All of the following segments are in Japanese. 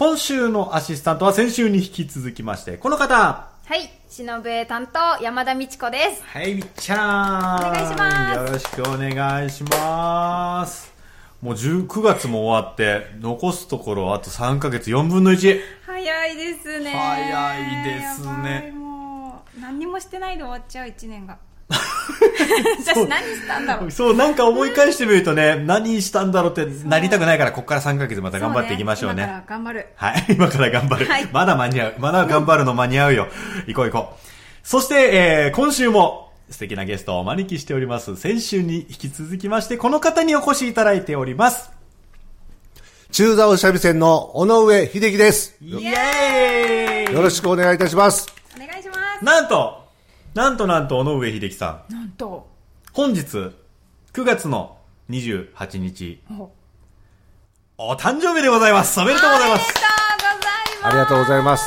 今週のアシスタントは先週に引き続きまして、この方はい、忍笛担当山田美智子です。はい、みっちゃんお願いしますよろしくお願いします。もう19月も終わって、残すところあと3ヶ月4分の1。早いですね。早いですねもう何にもしてないで終わっちゃう一年が。私何したんだろう。そう、なんか思い返してみるとね、何したんだろうってなりたくないから、ここから3ヶ月また頑張っていきましょうね。今から頑張る。はい、今から頑張る。はいまだ間に合う。まだ頑張るの間に合うよ。行こう行こう。そして、えー、今週も素敵なゲストをお招きしております。先週に引き続きまして、この方にお越しいただいております。中座を三味線の尾上秀樹です。イエーイよろしくお願いいたします。お願いします。なんと、なんとなんと、尾上秀樹さん。なんと。本日、9月の28日、おお誕生日でございます。おめでとうございます。ありがとうございます。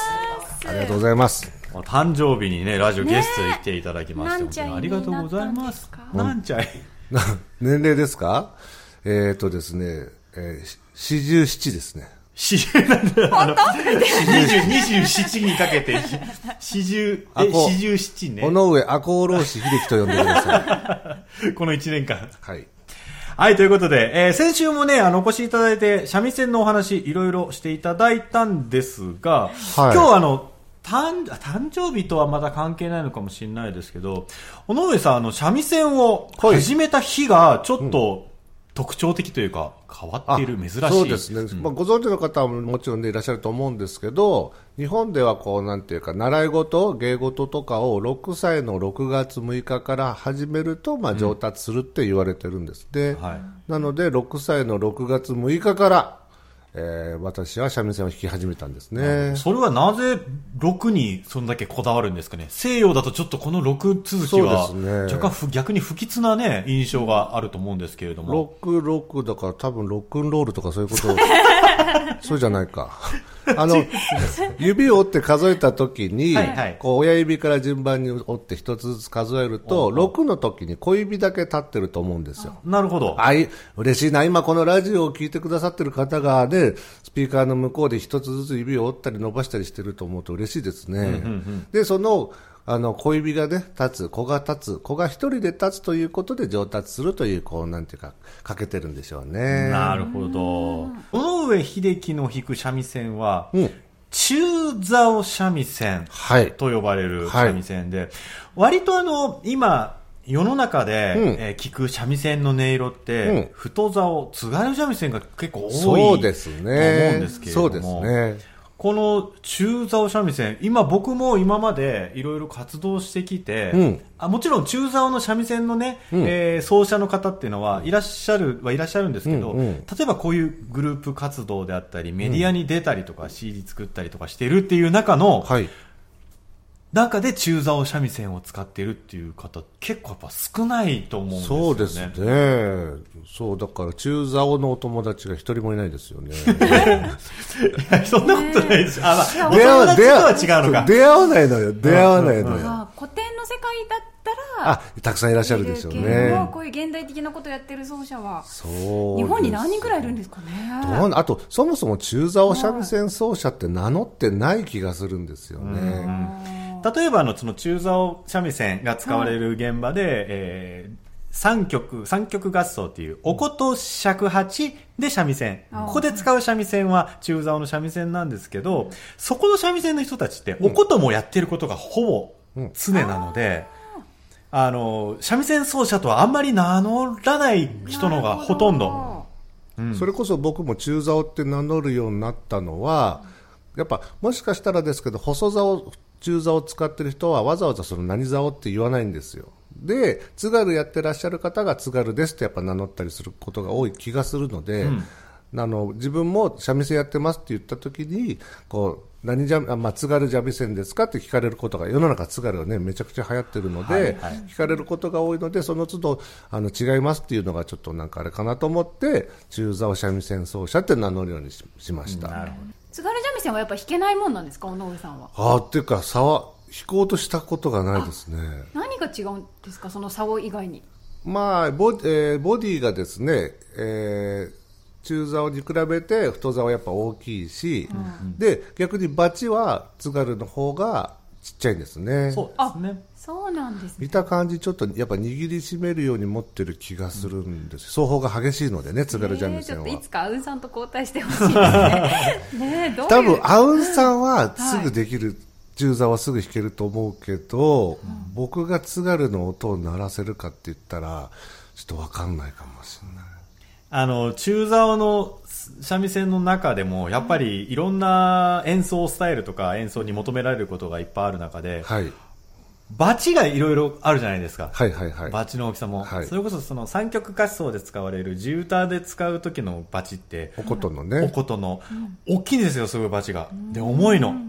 ありがとうございます。お誕生日にね、ラジオゲストに来ていただきまして、なんちゃい本当にありがとうございますになんちゃい。な年齢ですか？えっ、とですね、えー、四十七ですね。四十なんだあの、二十、二十七にかけて、四十、え、四十七ね尾。上赤穂浪士秀樹と呼んでください。この一年間。はい。はい、ということで、えー先週もね、あの、お越しいただいて、三味線のお話、いろいろしていただいたんですが、はい今日あの、誕あ誕生日とはまだ関係ないのかもしれないですけど、尾上さん、あの、三味線をはい始めた日が、ちょっと特徴的というか、変わっている、珍しい。そうですね、まあ、ご存知の方はもちろんでいらっしゃると思うんですけど、日本ではこう、なんていうか、習い事、芸事とかを6歳の6月6日から始めると、まあ、上達するって言われてるんです。で、はいなので、6歳の6月6日から、えー私は三味線を弾き始めたんですね。それはなぜ6にそんだけこだわるんですかね？西洋だとちょっとこの6続きはね若干ふ逆に不吉なね、印象があると思うんですけれども。ロック、ロックだから多分ロックンロールとかそういうこと、そうじゃないか。あの、指を折って数えた時に、はいはいこう親指から順番に折って一つずつ数えると、6の時に小指だけ立ってると思うんですよ。なるほど。あい、嬉しいな。今このラジオを聞いてくださってる方がね、スピーカーの向こうで一つずつ指を折ったり伸ばしたりしてると思うと嬉しいですね。で、その、あの、小指がね、立つ、子が立つ、子が一人で立つということで上達するという、こう、なんていうか、かけてるんでしょうね。なるほど。尾上秀樹の弾く三味線は、うん中竿三味線はい。と呼ばれるはい三味線で、割とあの、今、世の中で、うんえー聞く三味線の音色って、うん太竿、津軽三味線が結構多いそうですと思うんね。ですけれども。そうですね。この中竿三味線、今僕も今までいろいろ活動してきて、うん。あもちろん中竿の三味線のね、うん。えー奏者の方っていうのはいらっしゃる、はいらっしゃるんですけど、うんうん例えばこういうグループ活動であったり、メディアに出たりとか、CD 作ったりとかしてるっていう中の、はい。中で中竿三味線を使ってるっていう方、結構やっぱ少ないと思うんですよね。そうですね。そう、だから中竿のお友達が一人もいないですよね。いやそんなことないです。あ、まあ、お出会わ友達とは違うのか。出会わないのよ。出会わないのよ。あ古典の世界だったら、あ、たくさんいらっしゃるでしょうね。こういう現代的なことやってる奏者は、そう。日本に何人くらいいるんですかね？どうあと、そもそも中竿三味線奏者って名乗ってない気がするんですよね。例えばあのその中竿三味線が使われる現場で、えー三曲、三曲合奏っていう、おこと尺八で三味線。ここで使う三味線は中竿の三味線なんですけど、そこの三味線の人たちって、おこともやってることがほぼ常なので、あの、三味線奏者とはあんまり名乗らない人のがほとんど。それこそ僕も中竿って名乗るようになったのは、やっぱもしかしたらですけど、細竿、中竿を使ってる人はわざわざその何竿って言わないんですよ。で、津軽やってらっしゃる方が津軽ですってやっぱ名乗ったりすることが多い気がするので、あの自分も三味線やってますって言った時にこう何じゃあ、まあ、津軽三味線ですかって聞かれることが世の中津軽がねめちゃくちゃ流行ってるので、はいはい。聞かれることが多いのでその都度あの違いますっていうのがちょっとなんかあれかなと思って中座を三味線奏者って名乗るようにししました、なるほど津軽三味線はやっぱ弾けないもんなんですか？尾上さんは。ああっていうか差は弾こうとしたことがないですね。何が違うんですか？その竿以外に。まあボ,、えーボディがですね、えー中竿に比べて太竿はやっぱ大きいし、で逆にバチは津軽の方がちっちゃいんですね。そうですね。そうなんですね。見た感じちょっとやっぱ握りしめるように持ってる気がするんです。双方が激しいのでね津軽三味線は、えーちょっといつかアウンさんと交代してほしいですね。ねえどういう多分アウンさんはすぐできる、中座はすぐ弾けると思うけど、僕が津軽の音を鳴らせるかって言ったらちょっと分かんないかもしれないあの中竿の三味線の中でもやっぱりいろんな演奏スタイルとか演奏に求められることがいっぱいある中で、はい。バチがいろいろあるじゃないですか、はいはいはい。バチの大きさも、はい。それこそその三極合奏で使われる地歌で使う時のバチっておことのおねことの、大きいんですよすごいバチが。で重いの。で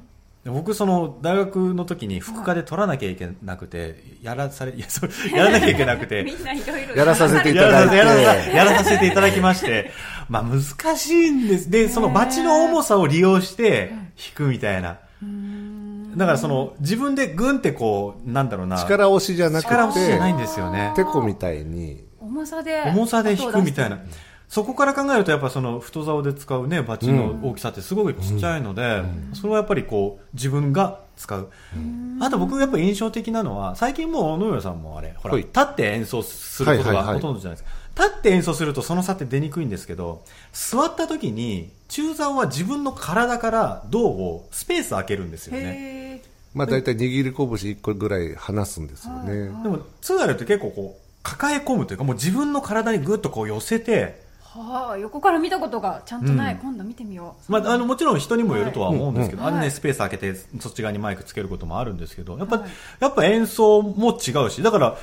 僕その大学の時に副科で取らなきゃいけなくてやらされいやそう やらなきゃいけなくてみんないろいろやらさせていただいてやらさせていただきまして、まあ難しいんです。で、そのバチの重さを利用して弾くみたいな。だからその自分でグンってこう、なんだろうな。力押しじゃなく力押しじゃないんてですよね。てこみたいに重さで重さで弾くみたいな。そこから考えるとやっぱその太竿で使うね、バチの大きさってすごいちっちゃいので、それはやっぱりこう、自分が使う。あと僕がやっぱ印象的なのは、最近もう野上さんもあれ、ほら、はい。立って演奏することがほとんどじゃないですか。立って演奏するとその差って出にくいんですけど、座った時に、中竿は自分の体から胴をスペース空けるんですよね。まあ大体握り拳1個ぐらい離すんですよね。でも、津軽って結構こう、抱え込むというか、もう自分の体にぐっとこう寄せて、はあ横から見たことがちゃんとない、今度見てみよう。まあ、あのもちろん人にもよるとは思うんですけど、はいはいあれね、スペース空けてそっち側にマイクつけることもあるんですけどやっぱ,、はい。やっぱ演奏も違うしだから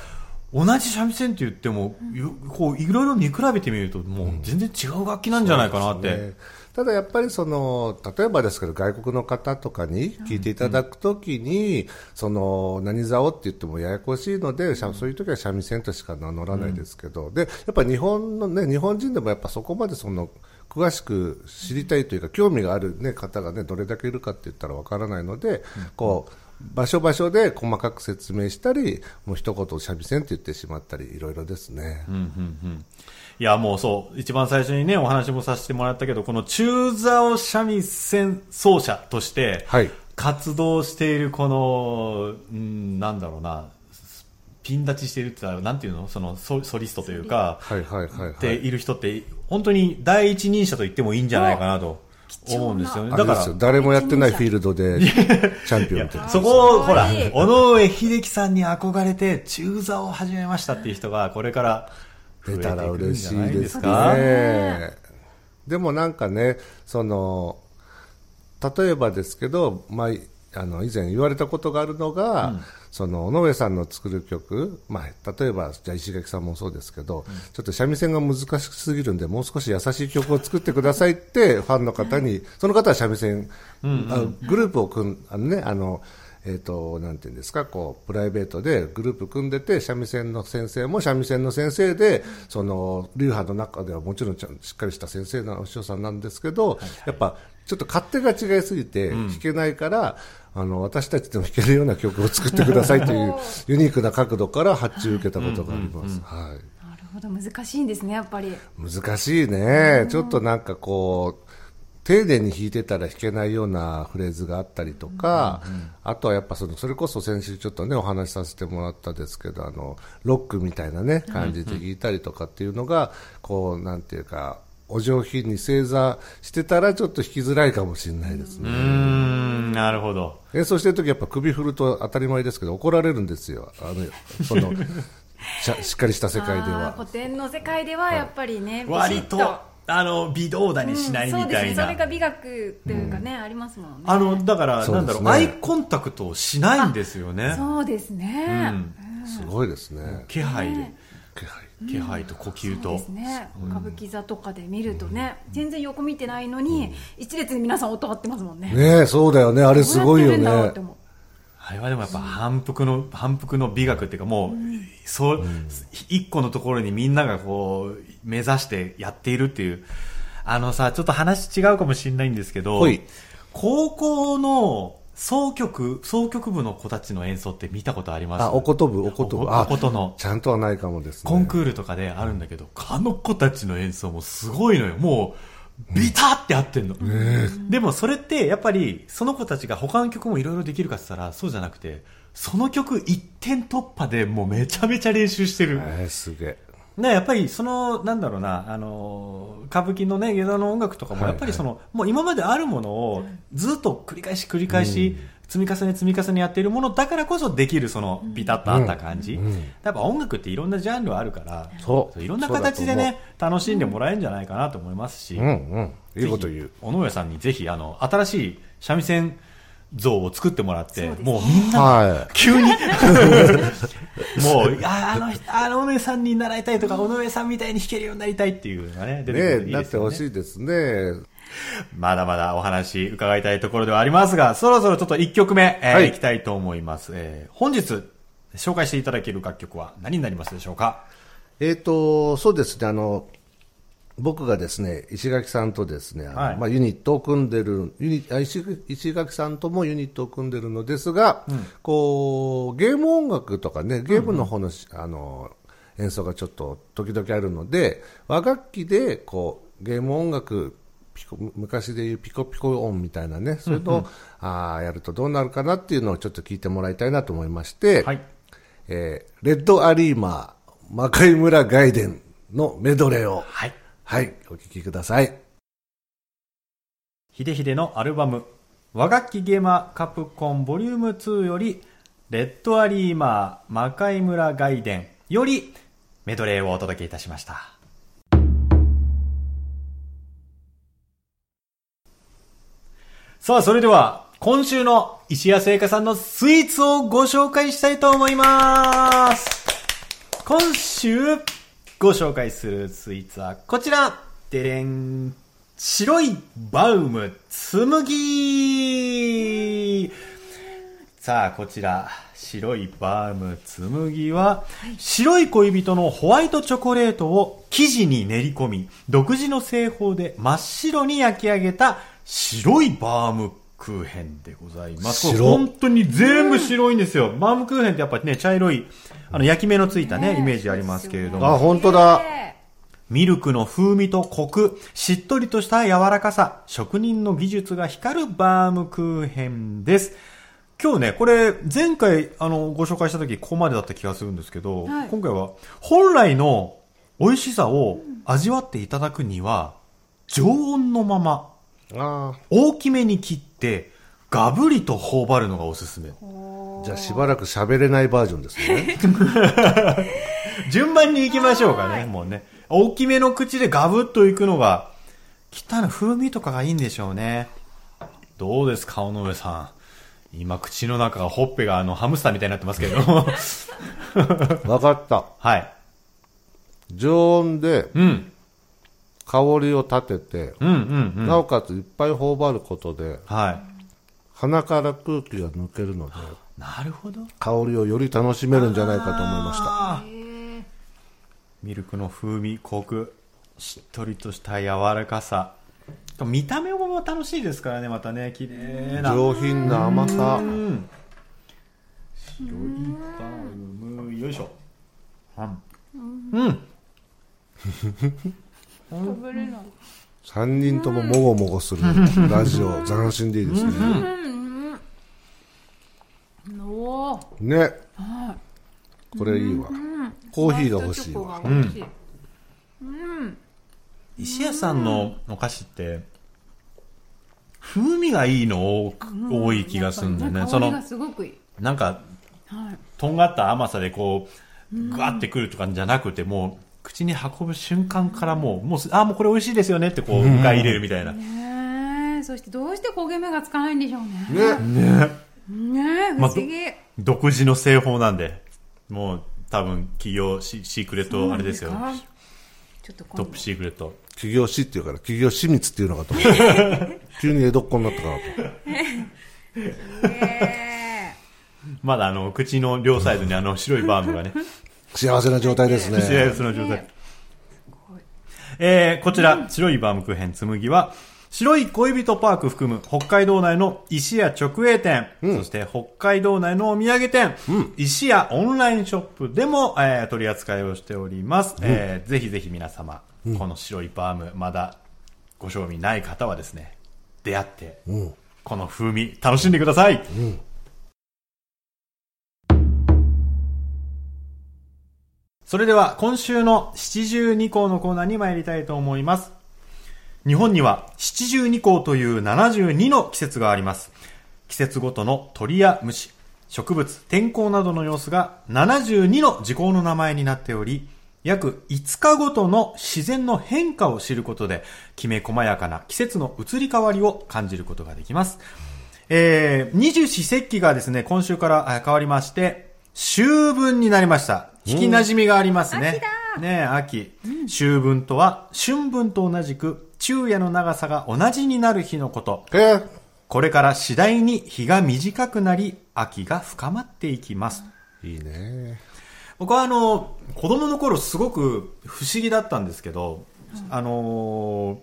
同じ三味線って言ってもよこういろいろ見比べてみるともう全然違う楽器なんじゃないかなって、ねただやっぱりその例えばですけど外国の方とかに聞いていただくときに、その何竿って言ってもややこしいので、しゃそういう時は三味線としか名乗らないですけど、でやっぱ日本のね日本人でもやっぱそこまでその詳しく知りたいというか興味がある、ね、方が、ね、どれだけいるかって言ったらわからないので、こう場所場所で細かく説明したりもう一言三味線って言ってしまったりいろいろですね。うんうんうんいやもうそう一番最初にねお話もさせてもらったけどこの中竿三味線奏者としてはい。活動しているこの、うん、なんだろうなピン立ちしているってなんていうの？そのソソリストというかはいはいはいはい。でいる人って本当に第一人者と言ってもいいんじゃないかなと思うんですよね。あだから誰もやってないフィールドでチャンピオンって。そこをほら尾上秀樹さんに憧れて中座を始めましたっていう人がこれから増えて出たらくるん嬉しじゃないいでですすかね。でもなんかね、その、例えばですけど、まあ、あの以前言われたことがあるのが、その尾上さんの作る曲、まあ、例えばじゃあ石垣さんもそうですけど、ちょっと三味線が難しすぎるんでもう少し優しい曲を作ってくださいってファンの方に、その方は三味線、あグループを組んあのねあのえー、となんていうんですかこうプライベートでグループ組んでて三味線の先生も三味線の先生でその流派の中ではもちろんちゃんしっかりした先生のお師匠さんなんですけど、やっぱちょっと勝手が違いすぎて弾けないから、あの私たちでも弾けるような曲を作ってくださいというユニークな角度から発注を受けたことがあります。はい。なるほど。難しいんですねやっぱり。難しいね、ちょっとなんかこう、丁寧に弾いてたら弾けないようなフレーズがあったりとか、あとはやっぱそのそれこそ先週ちょっとねお話しさせてもらったですけどあのロックみたいなね感じで弾いたりとかっていうのが、こうなんていうかお上品に正座してたらちょっと弾きづらいかもしれないですね、うーんなるほど。演奏してる時やっぱ首振ると当たり前ですけど怒られるんですよ。あのその しゃしっかりした世界では。古典の世界ではやっぱりね、ビシッ割と。あの微動だにしないみそうです。ねたいな、それが美学というかね、ありますもんね。あのだから、ね。なんだろうアイコンタクトをしないんですよね。そうですね、うん。すごいですね、気配で、ね。気配気配と呼吸と、そうですね、歌舞伎座とかで見るとね、全然横見てないのに、一列に皆さん音張ってますもんね。ねえ、そうだよね。あれすごいよね。あれはでもやっぱ反復の、反復の美学っていうかもう、そう、一個のところにみんながこう、目指してやっているっていう。あのさ、ちょっと話違うかもしれないんですけど高校の総曲、総曲部の子たちの演奏って見たことあります？あ、おことぶ、おことぶ。あおおことの。ちゃんとはないかもですね。コンクールとかであるんだけど、あの子たちの演奏もすごいのよ。もう、ビタって合ってんの。でもそれって、やっぱり、その子たちが他の曲もいろいろできるかって言ったら、そうじゃなくて、その曲一点突破でもうめちゃめちゃ練習してる。えー、すげえ。ね、やっぱりその、なんだろうな、あの、歌舞伎のね、芸能の音楽とかも、はいやっぱりその、もう今まであるものをずっと繰り返し繰り返し、積み重ね積み重ねやっているものだからこそできるそのビタッとあった感じ、やっぱ音楽っていろんなジャンルあるからそう。いろんな形でね楽しんでもらえるんじゃないかなと思いますし、うんうん。いいこと言う。尾上さんにぜひあの新しい三味線像を作ってもらってもうみんなは急に もうああの人あの尾上さんに習いたいとか尾上さんみたいに弾けるようになりたいっていうのがね出い。てくるとねえ、なってほしいですね。まだまだお話伺いたいところではありますが、そろそろちょっと1曲目、えーはいい、きたいと思います。えー本日紹介していただける楽曲は何になりますでしょうか？えっ、と、そうですね、あの、僕がですね、石垣さんとですね、はいまあ、ユニットを組んでる、ユニあ石石垣さんともユニットを組んでるのですが、こう、ゲーム音楽とかね、ゲームの方の,、あの演奏がちょっと時々あるので、和楽器で、こう、ゲーム音楽、ピコ昔でいうピコピコ音みたいなね、そういうのを、あーやるとどうなるかなっていうのをちょっと聞いてもらいたいなと思いまして、はい。えーレッドアリーマー、魔界村外伝のメドレーを、はい。はい、お聴きください。ヒデヒデのアルバム、和楽器ゲーマーカプコンボリューム2より、レッドアリーマー魔界村外伝より、メドレーをお届けいたしました。さあ、それでは、今週の石屋製菓さんのスイーツをご紹介したいと思います。今週ご紹介するスイーツはこちら。でれん。白いバウム紬さあ、こちら、白いバウム紬は、白い恋人のホワイトチョコレートを生地に練り込み、独自の製法で真っ白に焼き上げた白いバームクーヘンでございます。本当に全部白いんですよ。バームクーヘンってやっぱりね、茶色い、あの、焼き目のついたね、イメージありますけれども。あ、本当だ。えミルクの風味とコク、しっとりとした柔らかさ、職人の技術が光るバームクーヘンです。今日ね、これ、前回、あの、ご紹介した時、ここまでだった気がするんですけど、はい今回は、本来の美味しさを味わっていただくには、常温のまま、あ大きめに切って、ガブリと頬張るのがおすすめ。ーじゃあしばらく喋れないバージョンですね。順番に行きましょうかね、もうね。大きめの口でガブッといくのが、きっとあの風味とかがいいんでしょうね。どうですか、尾上さん。今、口の中が、ほっぺがあの、ハムスターみたいになってますけれども。わかった。はい。常温でうん。香りを立てて、うん、うん、うん。なおかついっぱい頬張ることで、はい。鼻から空気が抜けるので、なるほど。香りをより楽しめるんじゃないかと思いました。ミルクの風味、コク、しっとりとした柔らかさ。見た目も楽しいですからね、またね、綺麗な。上品な甘さう。ん白いバウムよいしょうんうんー、食べれない。3人とももごもごするラジオ、斬新でいいですね。おーね。これいいわ。コーヒーが欲しいホわ。ワイトチョコが美味しい石屋さんのお菓子って風味がいいの多く多い気がするんだよねその香りがすごくいい。なんかはい。とんがった甘さでこうグワってくるとかじゃなくてもう口に運ぶ瞬間からもうもうすあもうこれ美味しいですよねってこう迎え入れるみたいなねえ、そしてどうして焦げ目がつかないんでしょうね。ね。ねねえ、不まあ思議。独自の製法なんでもう多分企業シシークレットあれですよ。ちょっとトップシークレット。企業死っていうから、企業死密っていうのかと思って。急に江戸っ子になったかなと。え。まだあの口の両サイドにあの白いバームがね。幸せな状態です幸ね。せな状態。えーこちら、白いバームクーヘン。紬は、白い恋人パーク含む北海道内の石屋直営店、そして北海道内のお土産店、石屋オンラインショップでも、えー取り扱いをしております。えーぜひぜひ皆様、この白いバーム、まだご賞味ない方はですね、出会って、うん。この風味、楽しんでください。それでは、今週の七十二項のコーナーに参りたいと思います。日本には七十二項という72の季節があります。季節ごとの鳥や虫、植物、天候などの様子が72の時効の名前になっており、約5日ごとの自然の変化を知ることで、きめ細やかな季節の移り変わりを感じることができます。えー、二十四節気がですね、今週からあ変わりまして、秋分になりました。聞き馴染みがありますね。秋だねえ秋。秋分とは、春分と同じく、昼夜の長さが同じになる日のこと。えーこれから次第に日が短くなり、秋が深まっていきます。いいね。僕はあの、子供の頃すごく不思議だったんですけど、あのー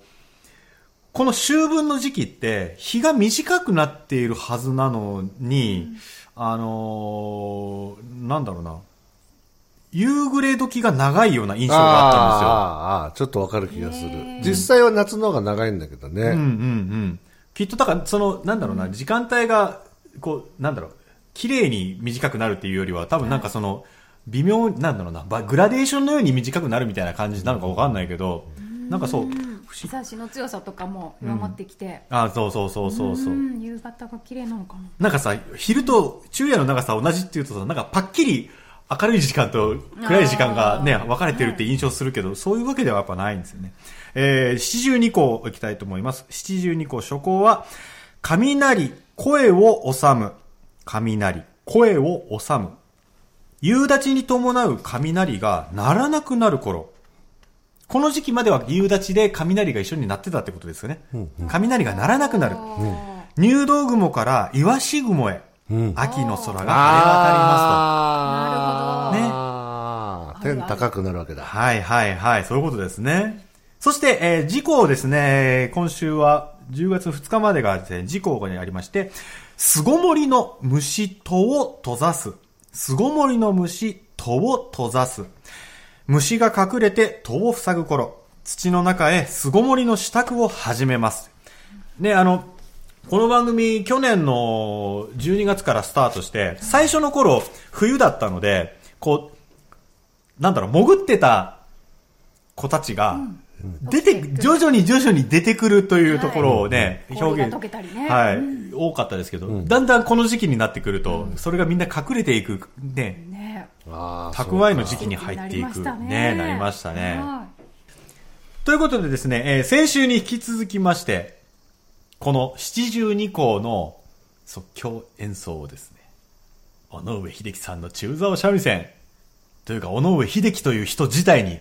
この秋分の時期って日が短くなっているはずなのに、あのーなんだろうな、夕暮れ時が長いような印象があったんですよ。ああちょっとわかる気がする実際は夏の方が長いんだけどね。うんうんうん。きっとだから、その、なんだろうな、時間帯が、こう、なんだろう、綺麗に短くなるっていうよりは、多分なんかその、微妙、なんだろうな、ばグラデーションのように短くなるみたいな感じなのかわかんないけど、なんかそう、日差しの強さとかも弱まってきて、あそうそうそうそうそう。ん夕方が綺麗なのかななんかさ、昼と昼夜の長さ同じっていうとさ、なんかパッキリ明るい時間と暗い時間がね、分かれてるって印象するけど、そういうわけではやっぱないんですよね。えー、七十二項いきたいと思います。七十二項初項は、雷、声を収む。雷、声を収む。夕立に伴う雷が鳴らなくなる頃。この時期までは夕立で雷が一緒になってたってことですよね。雷が鳴らなくなる。入道雲からイワシ雲へ、うん秋の空が晴れ渡りまあねあー天高くなるわけだ。すと。はいはいはい、そういうことですね。そして、えー、時効ですね、今週は10月2日までがですね、時効にありまして、巣ごもりの虫戸を閉ざす。巣ごもりの虫戸を閉ざす。虫が隠れて戸を塞ぐ頃、土の中へ巣ごもりの支度を始めます。ね、あの、この番組、去年の12月からスタートして、最初の頃、冬だったので、こう、なんだろう、潜ってた子たちが、出て、徐々に徐々に出てくるというところをね、はい表現。氷が溶けたりね。はい、う多かったですけど、だんだんこの時期になってくると、それがみんな隠れていく、ね、ね。あー蓄えの時期に入っていく、そうか。ね、なりましたね。はということでですね、えー先週に引き続きまして、この七十二項の即興演奏をですね、尾上秀樹さんの中座三味線、というか、尾上秀樹という人自体に、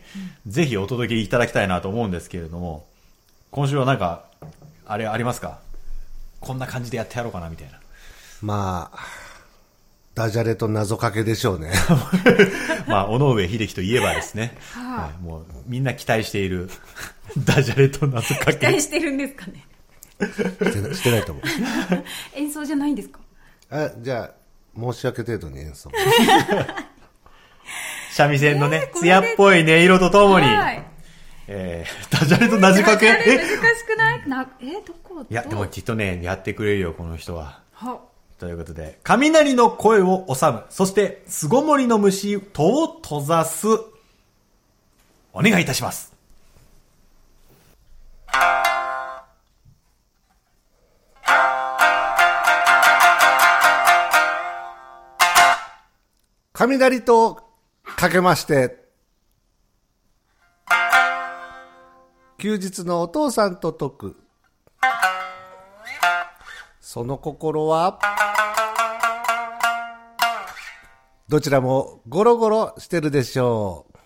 ぜひお届けいただきたいなと思うんですけれども、今週はなんか、あれありますか？こんな感じでやってやろうかな、みたいな。まあ、ダジャレと謎かけでしょうね。まあ、尾上秀樹といえばですね、はい、もう、みんな期待している、ダジャレと謎かい期待け。してるんですかねしてなしてないと思う。演奏じゃないんですか？あじゃあ、申し訳程度に演奏。三味線のね、艶っぽい音色とともに、はいえー、ダジャレと謎かけあれ難え？しくない？なえどこ？いや、でもきっとね、やってくれるよ、この人は。はということで、雷の声を収む、そして、巣ごもりの虫、戸を閉ざす。お願いいたします。雷とかけまして、休日のお父さんと解く。その心は、どちらもゴロゴロしてるでしょう。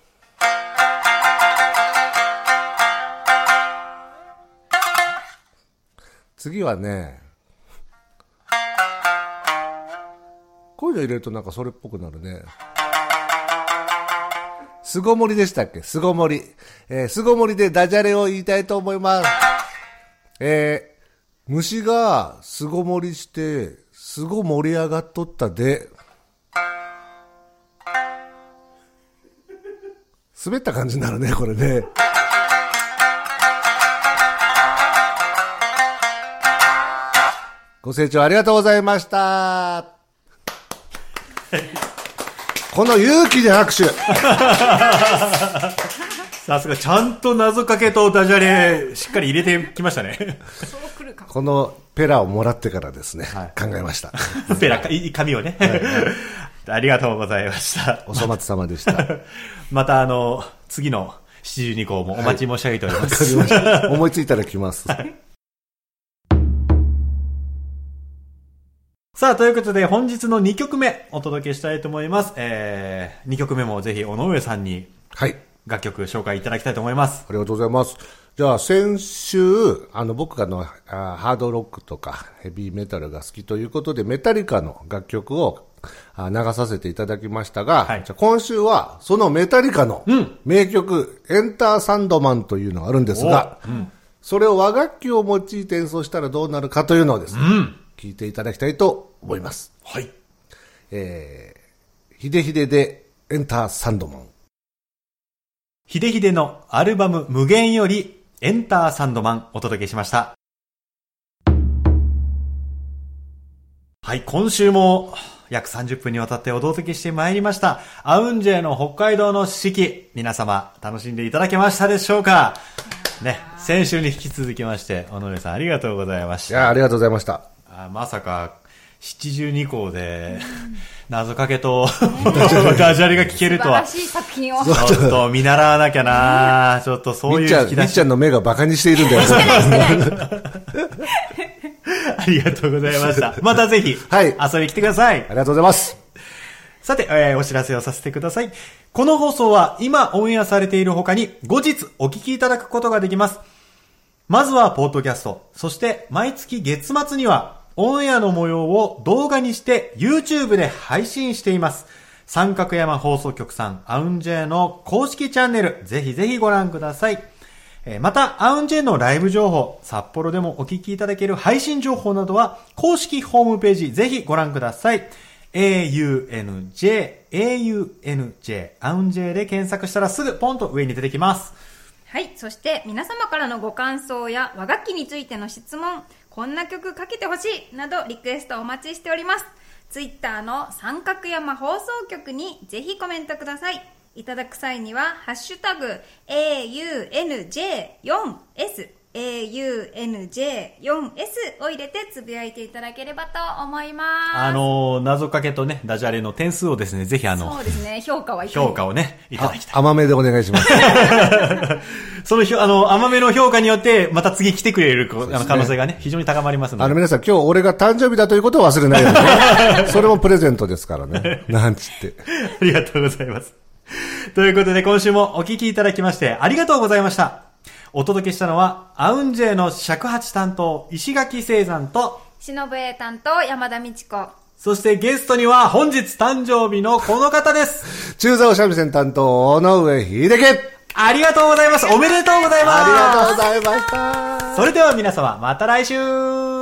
次はね、いうの入れるとなんかそれっぽくなるね。巣ごもりでしたっけ？巣ごもり。えー、巣ごもりでダジャレを言いたいと思います。えー、虫が巣ごもりして、すご盛り上がっとったで、滑った感じになるね、これね。ご清聴ありがとうございました。この勇気で拍手。さすが、ちゃんと謎かけとダジャレ、しっかり入れてきましたね。このペラをもらってからですね、はい考えました。ペラ、い紙をね。ありがとうございました。お粗末様でした。また、あの、次の72項もお待ち申し上げております。りました。思いついたら来ます。さあ、ということで、本日の2曲目、お届けしたいと思います。えー、2曲目もぜひ、尾上さんにはい。楽曲紹介いただきたいと思います。ありがとうございます。じゃあ、先週、あの、僕がのあハードロックとかヘビーメタルが好きということで、メタリカの楽曲をあ流させていただきましたが、はいじゃあ今週は、そのメタリカのうん名曲、エンターサンドマンというのがあるんですが、おうんそれを和楽器を用いて演奏したらどうなるかというのをですね、うん。聞いていただきたいと思います。はい。えー、ヒデヒデでエンターサンドマン。ヒデヒデのアルバム無限よりエンターサンドマンお届けしました。はい、今週も約30分にわたってお届けしてまいりました。アウンジェの北海道の四季、皆様楽しんでいただけましたでしょうか？ね、先週に引き続きまして、小野上さんありがとうございました。いや、ありがとうございました。あまさか、七十二校で、謎かけと、ダジャレが聞けるとは素晴ら。しい作品をちょっと見習わなきゃなちょっとそうみっちゃ、みいうん引き出しっちゃんの目がバカにしているんだよ。ありがとうございました。またぜひ、はい遊びに来てくださいあ。りがとうございます。さて、えーお知らせをさせてください。この放送は今オンエアされている他に後日お聞きいただくことができます。まずはポッドキャスト、そして毎月月末にはオンエアの模様を動画にして YouTube で配信しています。三角山放送局さん、アウンジェの公式チャンネル、ぜひぜひご覧ください。また、アウンジェのライブ情報、札幌でもお聞きいただける配信情報などは、公式ホームページ、ぜひご覧ください。aunj, aunj, アウンジェで検索したらすぐポンと上に出てきます。はい。そして、皆様からのご感想や和楽器についての質問、こんな曲かけてほしいなどリクエストお待ちしております。ツイッターの三角山放送局にぜひコメントください。いただく際には、ハッシュタグ、AUNJ4S、AUNJ4S を入れてつぶやいていただければと思います。あのー、謎かけとね、ダジャレの点数をですね、ぜひあのそ、うですね。評価はいかに評価をね、いただきたい。甘めでお願いします。そのひょ、あの、甘めの評価によって、また次来てくれるこあの可能性がね、非常に高まりますので。あの皆さん今日俺が誕生日だということを忘れないようにね。それもプレゼントですからね。なんちって。ありがとうございます。ということで今週もお聞きいただきましてありがとうございました。お届けしたのは、アウンジェの尺八担当、石垣聖山と、忍笛担当山田美智子。そしてゲストには本日誕生日のこの方です。中座お三味線担当、尾上秀樹ありがとうございます。おめでとうございます。ありがとうございました。それでは皆様、また来週